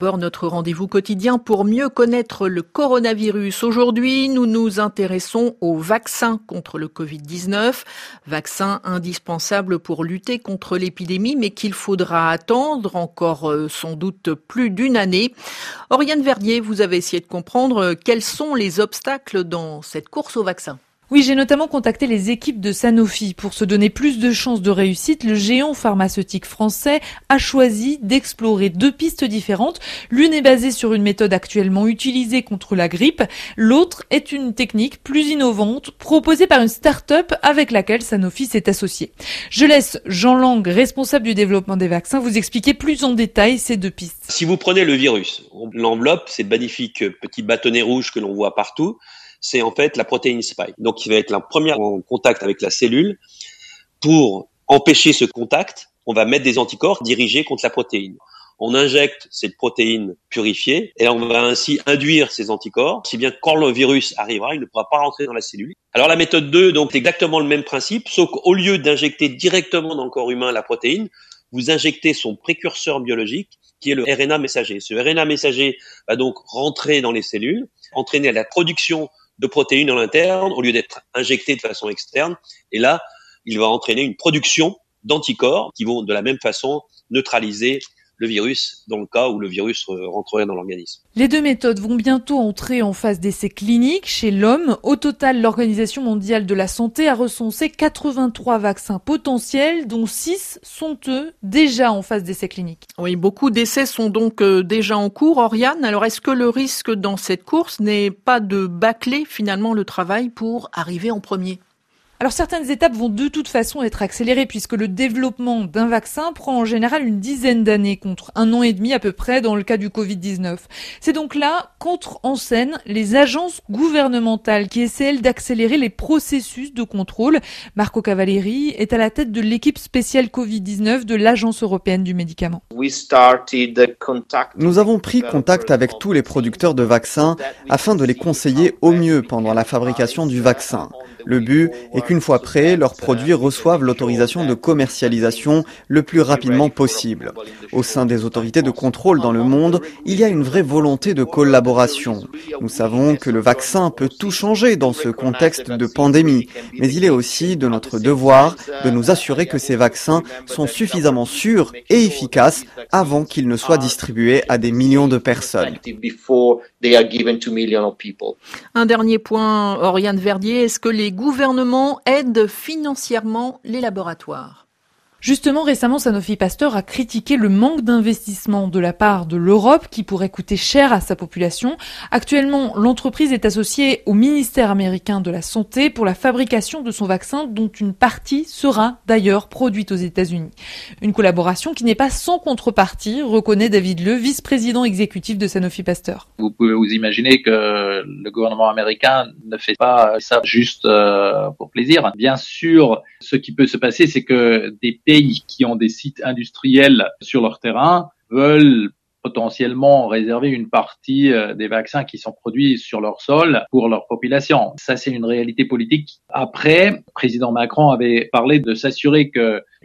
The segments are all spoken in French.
Notre rendez-vous quotidien pour mieux connaître le coronavirus. Aujourd'hui, nous nous intéressons au vaccin contre le Covid-19. Vaccin indispensable pour lutter contre l'épidémie, mais qu'il faudra attendre encore euh, sans doute plus d'une année. Oriane Verdier, vous avez essayé de comprendre euh, quels sont les obstacles dans cette course au vaccin. Oui, j'ai notamment contacté les équipes de Sanofi. Pour se donner plus de chances de réussite, le géant pharmaceutique français a choisi d'explorer deux pistes différentes. L'une est basée sur une méthode actuellement utilisée contre la grippe. L'autre est une technique plus innovante proposée par une start-up avec laquelle Sanofi s'est associé. Je laisse Jean Lang, responsable du développement des vaccins, vous expliquer plus en détail ces deux pistes. Si vous prenez le virus, l'enveloppe, c'est magnifique petit bâtonnet rouge que l'on voit partout c'est en fait la protéine spike. Donc, il va être la première en contact avec la cellule. Pour empêcher ce contact, on va mettre des anticorps dirigés contre la protéine. On injecte cette protéine purifiée et on va ainsi induire ces anticorps, si bien que quand le virus arrivera, il ne pourra pas rentrer dans la cellule. Alors la méthode 2, donc, c'est exactement le même principe, sauf qu'au lieu d'injecter directement dans le corps humain la protéine, vous injectez son précurseur biologique, qui est le RNA messager. Ce RNA messager va donc rentrer dans les cellules, entraîner la production de protéines en interne au lieu d'être injectées de façon externe. Et là, il va entraîner une production d'anticorps qui vont de la même façon neutraliser le virus dans le cas où le virus rentrerait dans l'organisme. Les deux méthodes vont bientôt entrer en phase d'essai clinique chez l'homme. Au total, l'Organisation mondiale de la santé a recensé 83 vaccins potentiels, dont 6 sont eux déjà en phase d'essai clinique. Oui, beaucoup d'essais sont donc euh, déjà en cours. Oriane, alors est-ce que le risque dans cette course n'est pas de bâcler finalement le travail pour arriver en premier? Alors certaines étapes vont de toute façon être accélérées puisque le développement d'un vaccin prend en général une dizaine d'années contre un an et demi à peu près dans le cas du Covid-19. C'est donc là qu'entrent en scène les agences gouvernementales qui essaient d'accélérer les processus de contrôle. Marco Cavalleri est à la tête de l'équipe spéciale Covid-19 de l'Agence européenne du médicament. Nous avons pris contact avec tous les producteurs de vaccins afin de les conseiller au mieux pendant la fabrication du vaccin. Le but est qu'une fois prêts, leurs produits reçoivent l'autorisation de commercialisation le plus rapidement possible. Au sein des autorités de contrôle dans le monde, il y a une vraie volonté de collaboration. Nous savons que le vaccin peut tout changer dans ce contexte de pandémie, mais il est aussi de notre devoir de nous assurer que ces vaccins sont suffisamment sûrs et efficaces avant qu'ils ne soient distribués à des millions de personnes. Un dernier point, Oriane Verdier, est-ce que les gouvernements aident financièrement les laboratoires Justement, récemment, Sanofi Pasteur a critiqué le manque d'investissement de la part de l'Europe qui pourrait coûter cher à sa population. Actuellement, l'entreprise est associée au ministère américain de la Santé pour la fabrication de son vaccin dont une partie sera d'ailleurs produite aux États-Unis. Une collaboration qui n'est pas sans contrepartie, reconnaît David Le, vice-président exécutif de Sanofi Pasteur. Vous pouvez vous imaginer que le gouvernement américain ne fait pas ça juste euh, pour plaisir. Bien sûr, ce qui peut se passer, c'est que des pays qui ont des sites industriels sur leur terrain veulent potentiellement réserver une partie euh, des vaccins qui sont produits sur leur sol pour leur population. Ça, c'est une réalité politique. Après, le président Macron avait parlé de s'assurer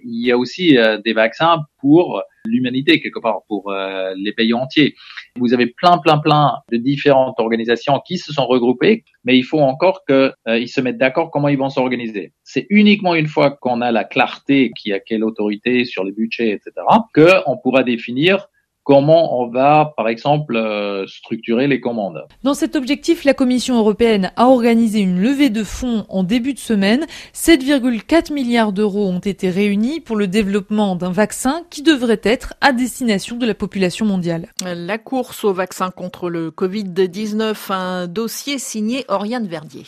qu'il y a aussi euh, des vaccins pour l'humanité quelque part, pour euh, les pays entiers. Vous avez plein, plein, plein de différentes organisations qui se sont regroupées, mais il faut encore qu'ils euh, se mettent d'accord comment ils vont s'organiser. C'est uniquement une fois qu'on a la clarté qui a quelle autorité sur les budgets, etc., qu'on pourra définir comment on va, par exemple, euh, structurer les commandes. Dans cet objectif, la Commission européenne a organisé une levée de fonds en début de semaine. 7,4 milliards d'euros ont été réunis pour le développement d'un vaccin qui devrait être à destination de la population mondiale. La course au vaccin contre le Covid-19, un dossier signé Oriane Verdier.